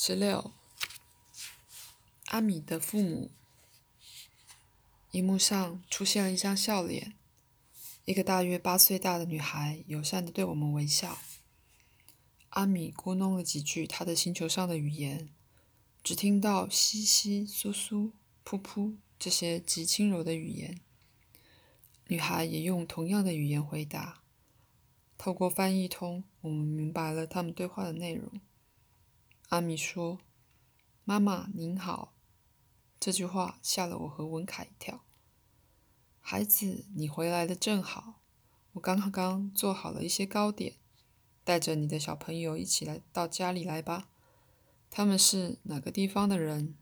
十六，阿米的父母。荧幕上出现了一张笑脸，一个大约八岁大的女孩友善的对我们微笑。阿米咕哝了几句他的星球上的语言，只听到稀稀疏疏、噗噗这些极轻柔的语言。女孩也用同样的语言回答。透过翻译通，我们明白了他们对话的内容。阿米说：“妈妈您好。”这句话吓了我和文凯一跳。孩子，你回来的正好，我刚刚做好了一些糕点，带着你的小朋友一起来到家里来吧。他们是哪个地方的人？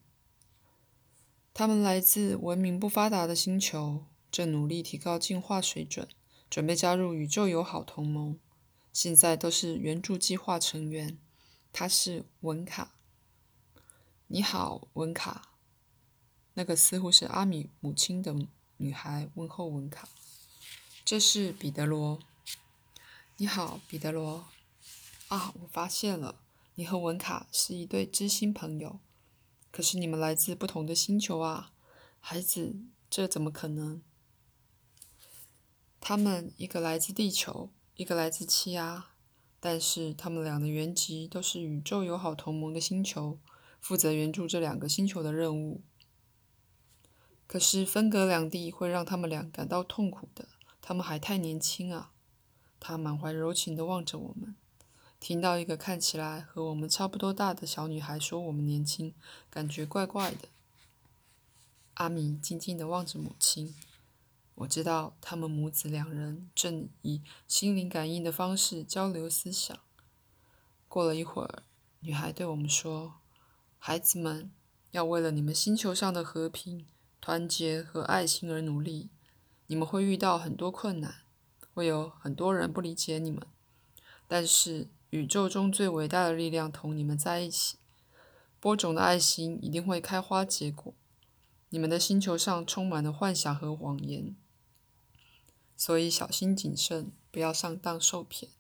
他们来自文明不发达的星球，正努力提高进化水准，准备加入宇宙友好同盟，现在都是援助计划成员。他是文卡。你好，文卡。那个似乎是阿米母亲的女孩问候文卡。这是彼得罗。你好，彼得罗。啊，我发现了，你和文卡是一对知心朋友。可是你们来自不同的星球啊，孩子，这怎么可能？他们一个来自地球，一个来自七阿。但是他们俩的原籍都是宇宙友好同盟的星球，负责援助这两个星球的任务。可是分隔两地会让他们俩感到痛苦的。他们还太年轻啊！他满怀柔情地望着我们，听到一个看起来和我们差不多大的小女孩说我们年轻，感觉怪怪的。阿米静静地望着母亲。我知道他们母子两人正以心灵感应的方式交流思想。过了一会儿，女孩对我们说：“孩子们，要为了你们星球上的和平、团结和爱心而努力。你们会遇到很多困难，会有很多人不理解你们。但是宇宙中最伟大的力量同你们在一起，播种的爱心一定会开花结果。你们的星球上充满了幻想和谎言。”所以小心谨慎，不要上当受骗。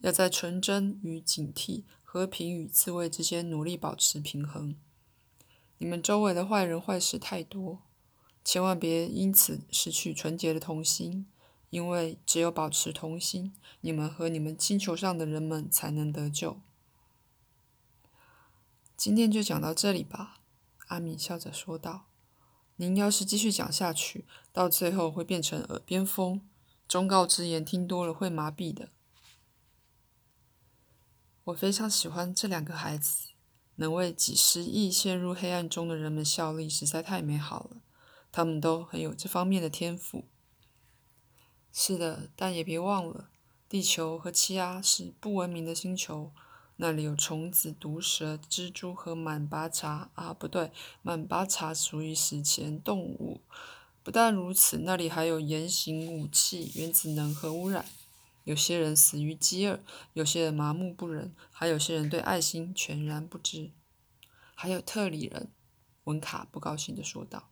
要在纯真与警惕、和平与自卫之间努力保持平衡。你们周围的坏人坏事太多，千万别因此失去纯洁的童心。因为只有保持童心，你们和你们星球上的人们才能得救。今天就讲到这里吧，阿米笑着说道。您要是继续讲下去，到最后会变成耳边风。忠告之言听多了会麻痹的。我非常喜欢这两个孩子，能为几十亿陷入黑暗中的人们效力，实在太美好了。他们都很有这方面的天赋。是的，但也别忘了，地球和气压是不文明的星球。那里有虫子、毒蛇、蜘蛛和满巴查啊，不对，满巴查属于史前动物。不但如此，那里还有严刑武器、原子能和污染。有些人死于饥饿，有些人麻木不仁，还有些人对爱心全然不知。还有特里人，文卡不高兴地说道。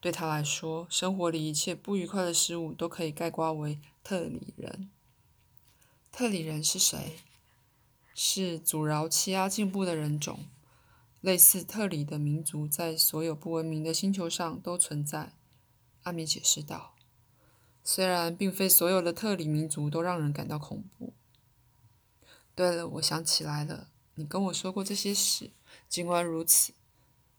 对他来说，生活里一切不愉快的事物都可以概括为特里人。特里人是谁？是阻挠欺压进步的人种，类似特里的民族在所有不文明的星球上都存在。阿米解释道：“虽然并非所有的特里民族都让人感到恐怖。”对了，我想起来了，你跟我说过这些事。尽管如此，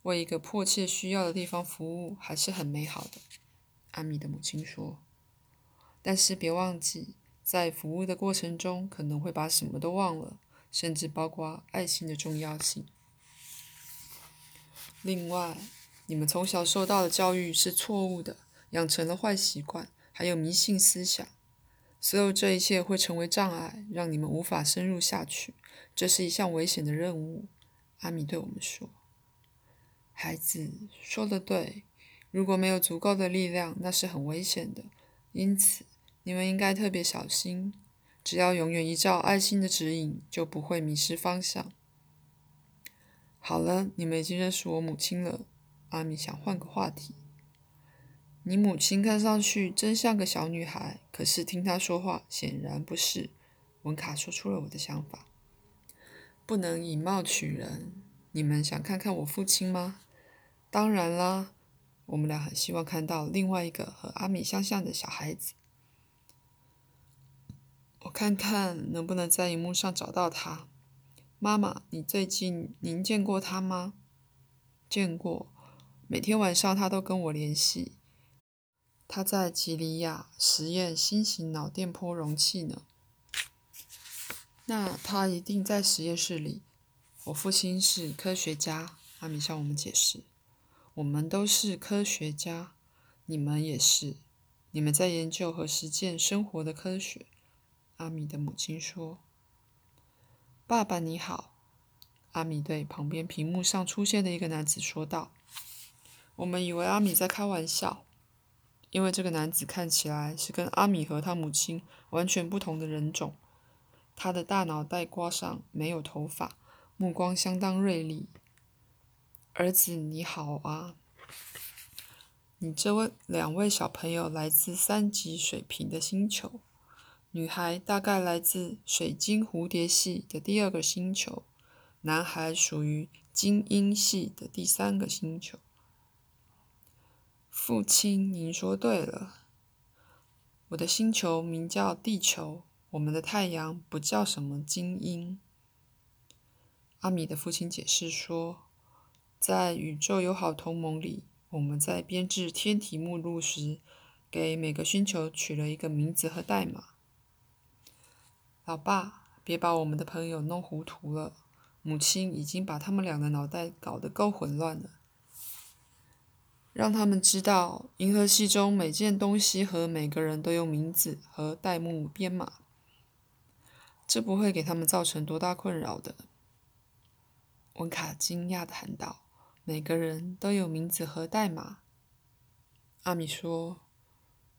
为一个迫切需要的地方服务还是很美好的。”阿米的母亲说。“但是别忘记，在服务的过程中可能会把什么都忘了。”甚至包括爱心的重要性。另外，你们从小受到的教育是错误的，养成了坏习惯，还有迷信思想。所有这一切会成为障碍，让你们无法深入下去。这是一项危险的任务。阿米对我们说：“孩子说的对，如果没有足够的力量，那是很危险的。因此，你们应该特别小心。”只要永远依照爱心的指引，就不会迷失方向。好了，你们已经认识我母亲了。阿米想换个话题。你母亲看上去真像个小女孩，可是听她说话显然不是。文卡说出了我的想法：不能以貌取人。你们想看看我父亲吗？当然啦，我们俩很希望看到另外一个和阿米相像的小孩子。我看看能不能在荧幕上找到他。妈妈，你最近您见过他吗？见过，每天晚上他都跟我联系。他在吉里亚实验新型脑电波容器呢。那他一定在实验室里。我父亲是科学家，阿米向我们解释。我们都是科学家，你们也是。你们在研究和实践生活的科学。阿米的母亲说：“爸爸你好。”阿米对旁边屏幕上出现的一个男子说道：“我们以为阿米在开玩笑，因为这个男子看起来是跟阿米和他母亲完全不同的人种。他的大脑袋瓜上没有头发。”目光相当锐利。儿子你好啊，你这位两位小朋友来自三级水平的星球，女孩大概来自水晶蝴蝶系的第二个星球，男孩属于精英系的第三个星球。父亲，您说对了，我的星球名叫地球，我们的太阳不叫什么精英。阿米的父亲解释说，在宇宙友好同盟里，我们在编制天体目录时，给每个星球取了一个名字和代码。老爸，别把我们的朋友弄糊涂了。母亲已经把他们俩的脑袋搞得够混乱了。让他们知道，银河系中每件东西和每个人都用名字和代目编码，这不会给他们造成多大困扰的。温卡惊讶地喊道：“每个人都有名字和代码。”阿米说：“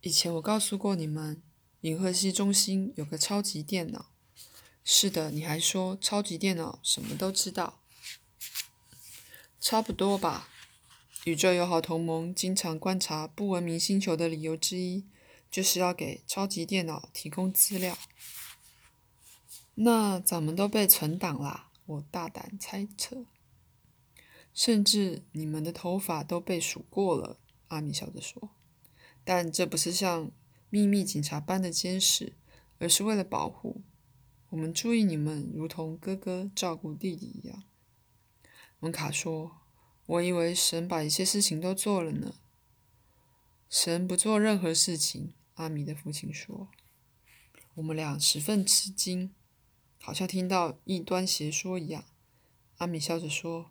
以前我告诉过你们，银河系中心有个超级电脑。是的，你还说超级电脑什么都知道。差不多吧。宇宙友好同盟经常观察不文明星球的理由之一，就是要给超级电脑提供资料。那咱们都被存档啦。”我大胆猜测，甚至你们的头发都被数过了。阿米笑着说：“但这不是像秘密警察般的监视，而是为了保护。我们注意你们，如同哥哥照顾弟弟一样。”文卡说：“我以为神把一切事情都做了呢。”神不做任何事情。阿米的父亲说：“我们俩十分吃惊。”好像听到异端邪说一样，阿米笑着说：“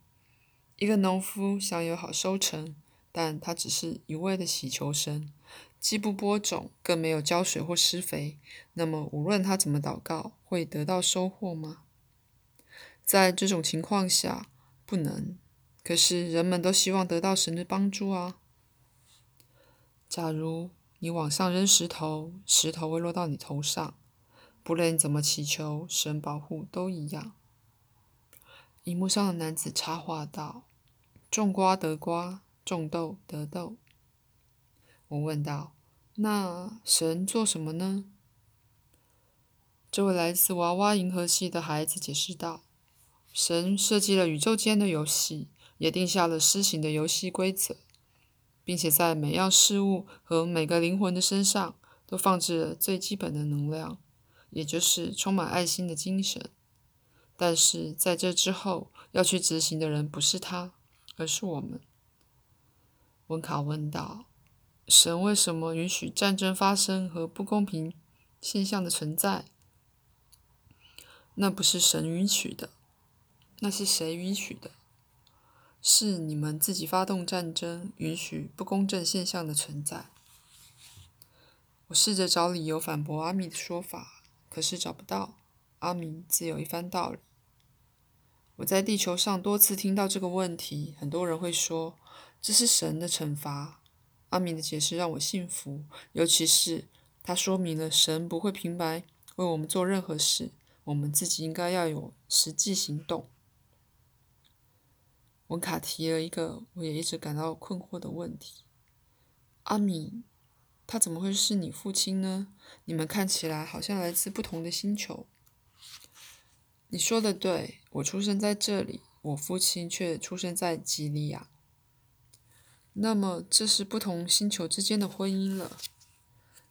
一个农夫想有好收成，但他只是一味的祈求神，既不播种，更没有浇水或施肥。那么，无论他怎么祷告，会得到收获吗？在这种情况下，不能。可是人们都希望得到神的帮助啊。假如你往上扔石头，石头会落到你头上。”不论你怎么祈求，神保护都一样。荧幕上的男子插话道：“种瓜得瓜，种豆得豆。”我问道：“那神做什么呢？”这位来自娃娃银河系的孩子解释道：“神设计了宇宙间的游戏，也定下了施行的游戏规则，并且在每样事物和每个灵魂的身上都放置了最基本的能量。”也就是充满爱心的精神，但是在这之后要去执行的人不是他，而是我们。温卡问道：“神为什么允许战争发生和不公平现象的存在？”那不是神允许的，那是谁允许的？是你们自己发动战争，允许不公正现象的存在。我试着找理由反驳阿米的说法。可是找不到，阿明自有一番道理。我在地球上多次听到这个问题，很多人会说这是神的惩罚。阿明的解释让我信服，尤其是他说明了神不会平白为我们做任何事，我们自己应该要有实际行动。文卡提了一个我也一直感到困惑的问题：阿米。他怎么会是你父亲呢？你们看起来好像来自不同的星球。你说的对，我出生在这里，我父亲却出生在吉利亚。那么，这是不同星球之间的婚姻了？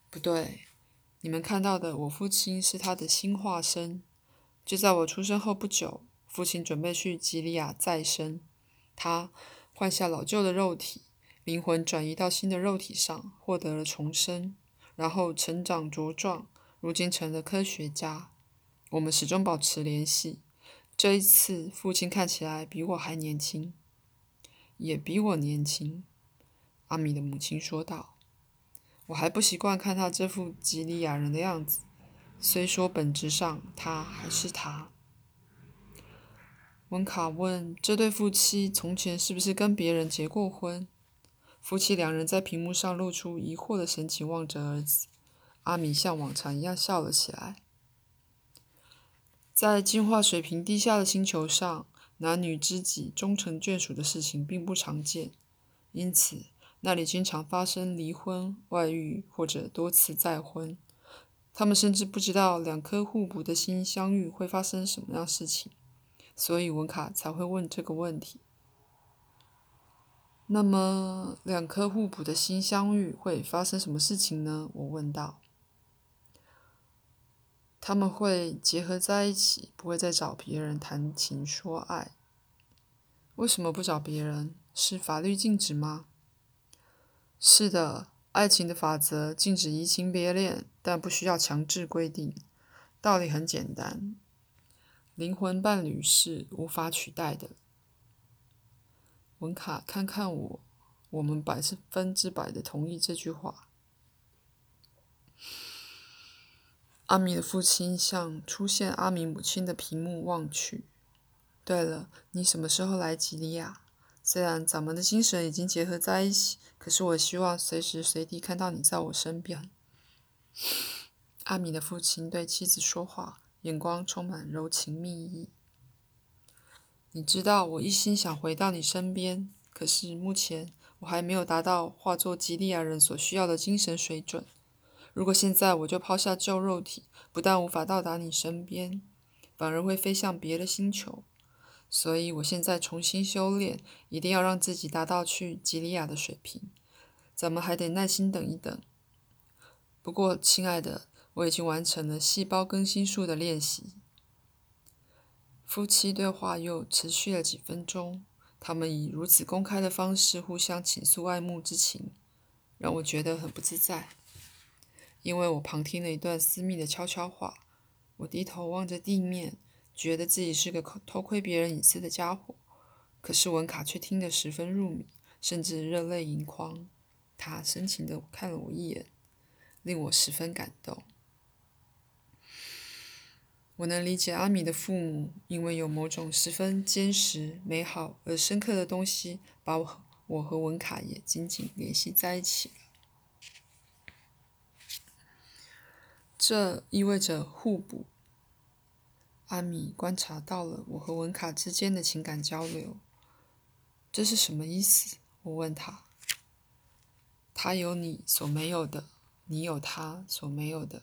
不对，你们看到的，我父亲是他的新化身。就在我出生后不久，父亲准备去吉利亚再生，他换下老旧的肉体，灵魂转移到新的肉体上，获得了重生，然后成长茁壮，如今成了科学家。我们始终保持联系。这一次，父亲看起来比我还年轻，也比我年轻。阿米的母亲说道：“我还不习惯看他这副吉利亚人的样子，虽说本质上他还是他。”文卡问：“这对夫妻从前是不是跟别人结过婚？”夫妻两人在屏幕上露出疑惑的神情，望着儿子。阿米像往常一样笑了起来。在进化水平低下的星球上，男女知己终成眷属的事情并不常见，因此那里经常发生离婚、外遇或者多次再婚。他们甚至不知道两颗互补的心相遇会发生什么样事情，所以文卡才会问这个问题。那么，两颗互补的心相遇会发生什么事情呢？我问道。他们会结合在一起，不会再找别人谈情说爱。为什么不找别人？是法律禁止吗？是的，爱情的法则禁止移情别恋，但不需要强制规定。道理很简单，灵魂伴侣是无法取代的。文卡，看看我，我们百分之百的同意这句话。阿米的父亲向出现阿米母亲的屏幕望去。对了，你什么时候来吉利亚？虽然咱们的精神已经结合在一起，可是我希望随时随地看到你在我身边。阿米的父亲对妻子说话，眼光充满柔情蜜意。你知道，我一心想回到你身边，可是目前我还没有达到化作吉利亚人所需要的精神水准。如果现在我就抛下旧肉体，不但无法到达你身边，反而会飞向别的星球。所以我现在重新修炼，一定要让自己达到去吉利亚的水平。咱们还得耐心等一等。不过，亲爱的，我已经完成了细胞更新术的练习。夫妻对话又持续了几分钟，他们以如此公开的方式互相倾诉爱慕之情，让我觉得很不自在。因为我旁听了一段私密的悄悄话，我低头望着地面，觉得自己是个偷窥别人隐私的家伙。可是文卡却听得十分入迷，甚至热泪盈眶。他深情地看了我一眼，令我十分感动。我能理解阿米的父母，因为有某种十分坚实、美好而深刻的东西，把我我和文卡也紧紧联系在一起了。这意味着互补。阿米观察到了我和文卡之间的情感交流。这是什么意思？我问他。他有你所没有的，你有他所没有的，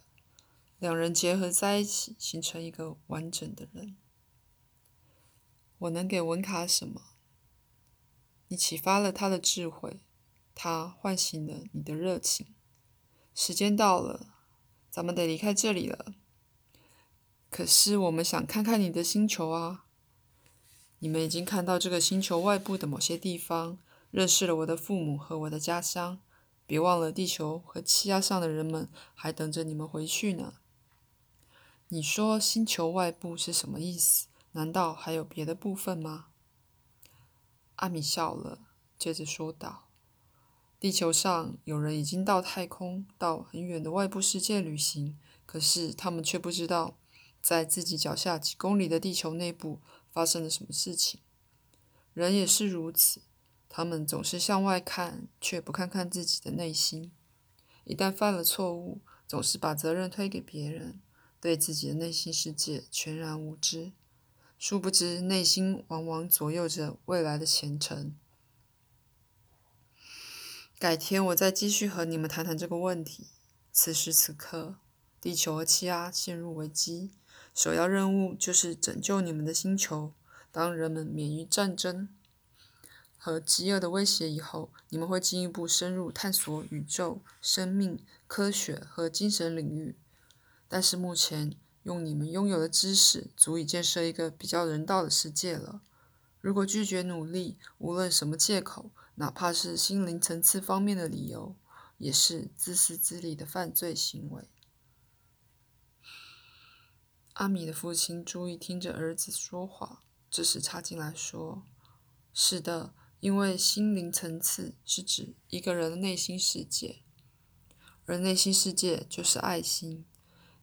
两人结合在一起，形成一个完整的人。我能给文卡什么？你启发了他的智慧，他唤醒了你的热情。时间到了。咱们得离开这里了。可是我们想看看你的星球啊！你们已经看到这个星球外部的某些地方，认识了我的父母和我的家乡。别忘了，地球和气压上的人们还等着你们回去呢。你说星球外部是什么意思？难道还有别的部分吗？阿米笑了，接着说道。地球上有人已经到太空，到很远的外部世界旅行，可是他们却不知道，在自己脚下几公里的地球内部发生了什么事情。人也是如此，他们总是向外看，却不看看自己的内心。一旦犯了错误，总是把责任推给别人，对自己的内心世界全然无知。殊不知，内心往往左右着未来的前程。改天我再继续和你们谈谈这个问题。此时此刻，地球和气压陷入危机，首要任务就是拯救你们的星球。当人们免于战争和饥饿的威胁以后，你们会进一步深入探索宇宙、生命、科学和精神领域。但是目前，用你们拥有的知识，足以建设一个比较人道的世界了。如果拒绝努力，无论什么借口，哪怕是心灵层次方面的理由，也是自私自利的犯罪行为。阿米的父亲注意听着儿子说话，这时插进来说：“是的，因为心灵层次是指一个人的内心世界，而内心世界就是爱心。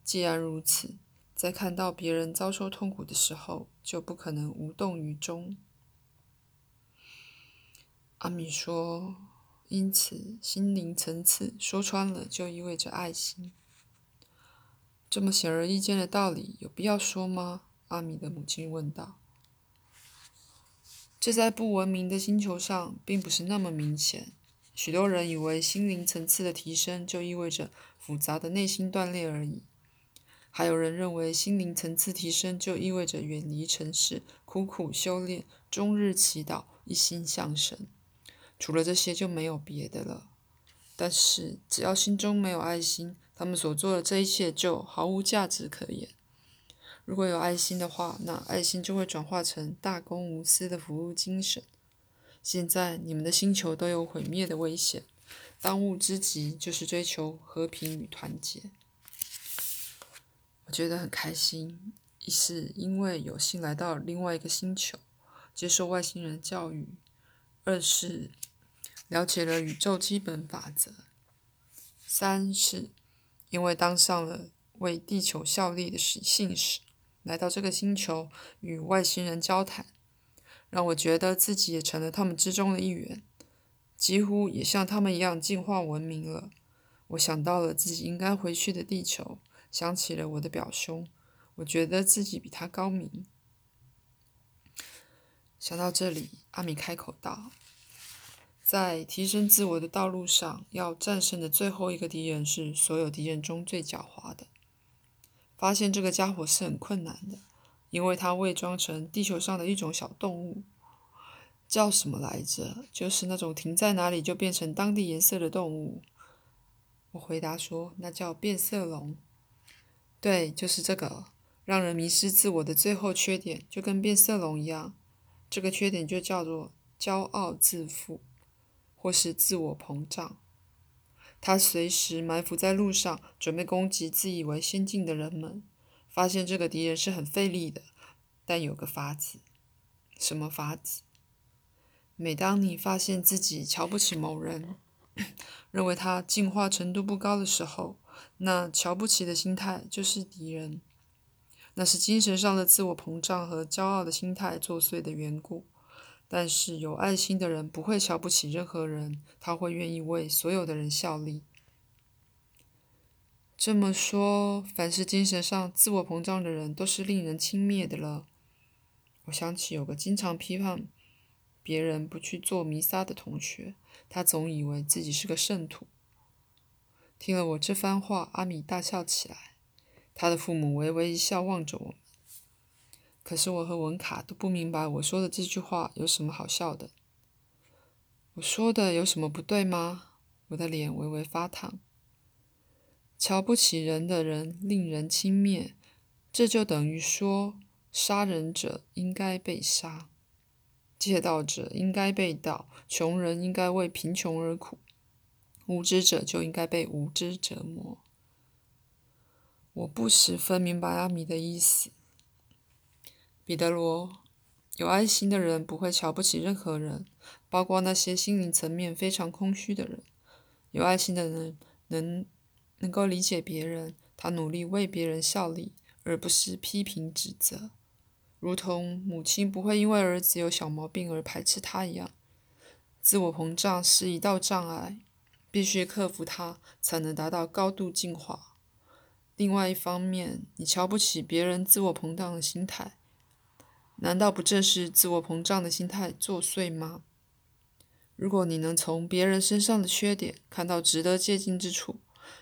既然如此，在看到别人遭受痛苦的时候，就不可能无动于衷。”阿米说：“因此，心灵层次说穿了就意味着爱心。这么显而易见的道理，有必要说吗？”阿米的母亲问道。“这在不文明的星球上并不是那么明显。许多人以为心灵层次的提升就意味着复杂的内心锻炼而已。还有人认为心灵层次提升就意味着远离尘世，苦苦修炼，终日祈祷，一心向神。”除了这些就没有别的了。但是只要心中没有爱心，他们所做的这一切就毫无价值可言。如果有爱心的话，那爱心就会转化成大公无私的服务精神。现在你们的星球都有毁灭的危险，当务之急就是追求和平与团结。觉得很开心，一是因为有幸来到另外一个星球，接受外星人教育。二是了解了宇宙基本法则，三是因为当上了为地球效力的使信使，来到这个星球与外星人交谈，让我觉得自己也成了他们之中的一员，几乎也像他们一样进化文明了。我想到了自己应该回去的地球，想起了我的表兄，我觉得自己比他高明。想到这里，阿米开口道：“在提升自我的道路上，要战胜的最后一个敌人是所有敌人中最狡猾的。发现这个家伙是很困难的，因为他伪装成地球上的一种小动物，叫什么来着？就是那种停在哪里就变成当地颜色的动物。”我回答说：“那叫变色龙。”对，就是这个，让人迷失自我的最后缺点，就跟变色龙一样。这个缺点就叫做骄傲自负，或是自我膨胀。他随时埋伏在路上，准备攻击自以为先进的人们。发现这个敌人是很费力的，但有个法子。什么法子？每当你发现自己瞧不起某人，认为他进化程度不高的时候，那瞧不起的心态就是敌人。那是精神上的自我膨胀和骄傲的心态作祟的缘故。但是有爱心的人不会瞧不起任何人，他会愿意为所有的人效力。这么说，凡是精神上自我膨胀的人都是令人轻蔑的了。我想起有个经常批判别人不去做弥撒的同学，他总以为自己是个圣徒。听了我这番话，阿米大笑起来。他的父母微微一笑，望着我们。可是我和文卡都不明白我说的这句话有什么好笑的。我说的有什么不对吗？我的脸微微发烫。瞧不起人的人令人轻蔑，这就等于说，杀人者应该被杀，借道者应该被盗，穷人应该为贫穷而苦，无知者就应该被无知折磨。我不十分明白阿米的意思，彼得罗。有爱心的人不会瞧不起任何人，包括那些心灵层面非常空虚的人。有爱心的人能能够理解别人，他努力为别人效力，而不是批评指责，如同母亲不会因为儿子有小毛病而排斥他一样。自我膨胀是一道障碍，必须克服它，才能达到高度进化。另外一方面，你瞧不起别人自我膨胀的心态，难道不正是自我膨胀的心态作祟吗？如果你能从别人身上的缺点看到值得借鉴之处，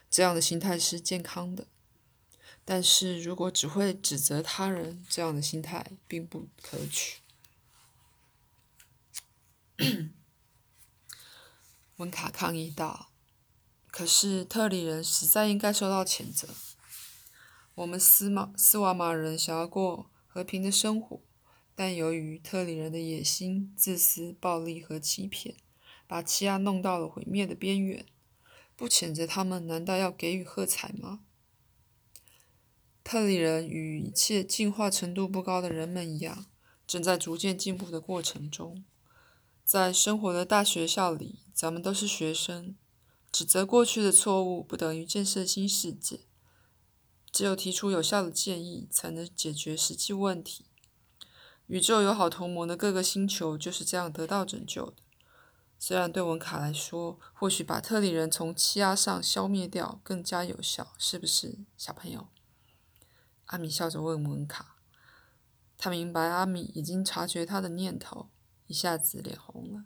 这样的心态是健康的。但是如果只会指责他人，这样的心态并不可取。温卡抗议道：“可是特里人实在应该受到谴责。我们斯马斯瓦马人想要过和平的生活，但由于特里人的野心、自私、暴力和欺骗，把奇亚弄到了毁灭的边缘。不谴责他们，难道要给予喝彩吗？”特里人与一切进化程度不高的人们一样，正在逐渐进步的过程中。在生活的大学校里，咱们都是学生。指责过去的错误不等于建设新世界。只有提出有效的建议，才能解决实际问题。宇宙友好同盟的各个星球就是这样得到拯救的。虽然对文卡来说，或许把特里人从气压上消灭掉更加有效，是不是，小朋友？阿米笑着问文卡，他明白阿米已经察觉他的念头，一下子脸红了。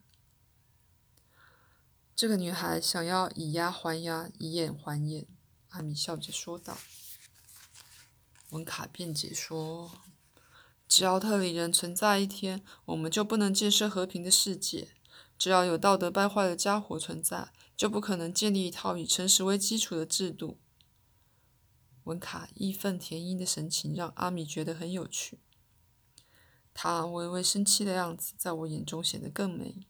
这个女孩想要以牙还牙，以眼还眼。阿米笑着说道。文卡辩解说：“只要特里人存在一天，我们就不能建设和平的世界；只要有道德败坏的家伙存在，就不可能建立一套以诚实为基础的制度。”文卡义愤填膺的神情让阿米觉得很有趣。他微微生气的样子在我眼中显得更美。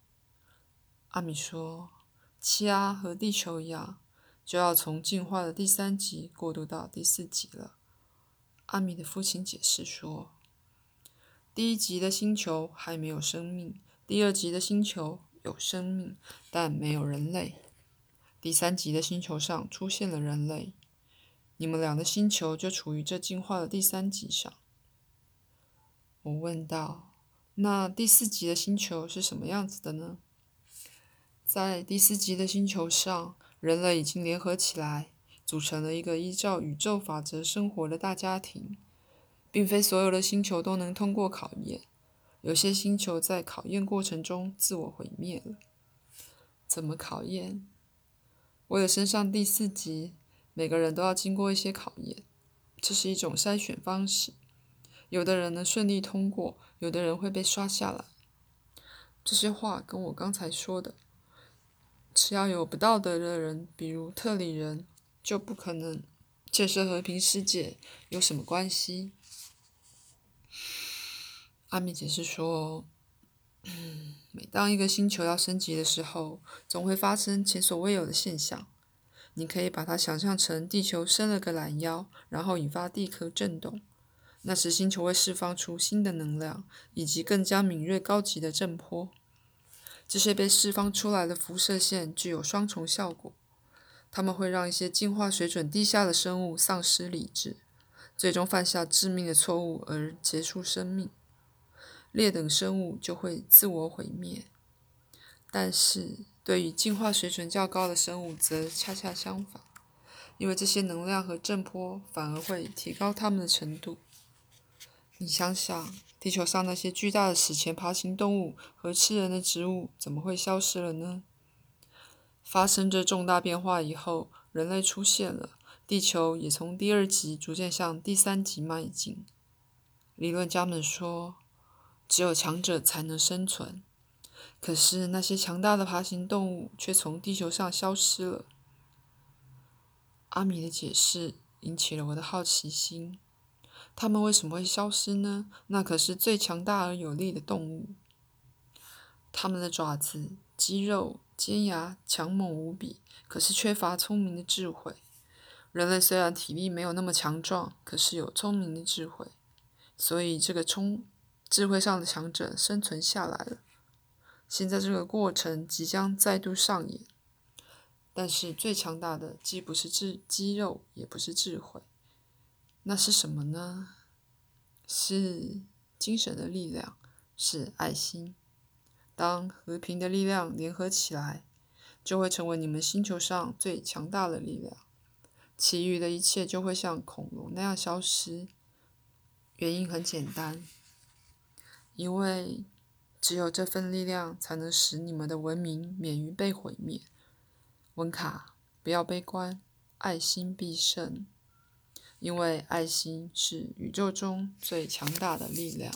阿米说：“气压和地球一样，就要从进化的第三级过渡到第四级了。”阿米的父亲解释说：“第一级的星球还没有生命，第二级的星球有生命，但没有人类。第三级的星球上出现了人类。”你们俩的星球就处于这进化的第三级上。我问道：“那第四级的星球是什么样子的呢？”在第四级的星球上，人类已经联合起来，组成了一个依照宇宙法则生活的大家庭。并非所有的星球都能通过考验，有些星球在考验过程中自我毁灭了。怎么考验？为了升上第四级。每个人都要经过一些考验，这是一种筛选方式。有的人能顺利通过，有的人会被刷下来。这些话跟我刚才说的，只要有不道德的人，比如特里人，就不可能建设和平世界，有什么关系？阿米解释说，每当一个星球要升级的时候，总会发生前所未有的现象。你可以把它想象成地球伸了个懒腰，然后引发地壳震动。那时星球会释放出新的能量，以及更加敏锐高级的震波。这些被释放出来的辐射线具有双重效果，它们会让一些进化水准低下的生物丧失理智，最终犯下致命的错误而结束生命。劣等生物就会自我毁灭。但是。对于进化水准较高的生物，则恰恰相反，因为这些能量和震波反而会提高它们的程度。你想想，地球上那些巨大的史前爬行动物和吃人的植物怎么会消失了呢？发生这重大变化以后，人类出现了，地球也从第二级逐渐向第三级迈进。理论家们说，只有强者才能生存。可是那些强大的爬行动物却从地球上消失了。阿米的解释引起了我的好奇心：它们为什么会消失呢？那可是最强大而有力的动物。它们的爪子、肌肉、尖牙强猛无比，可是缺乏聪明的智慧。人类虽然体力没有那么强壮，可是有聪明的智慧，所以这个聪智慧上的强者生存下来了。现在这个过程即将再度上演，但是最强大的既不是智肌肉，也不是智慧，那是什么呢？是精神的力量，是爱心。当和平的力量联合起来，就会成为你们星球上最强大的力量，其余的一切就会像恐龙那样消失。原因很简单，因为。只有这份力量，才能使你们的文明免于被毁灭。温卡，不要悲观，爱心必胜，因为爱心是宇宙中最强大的力量。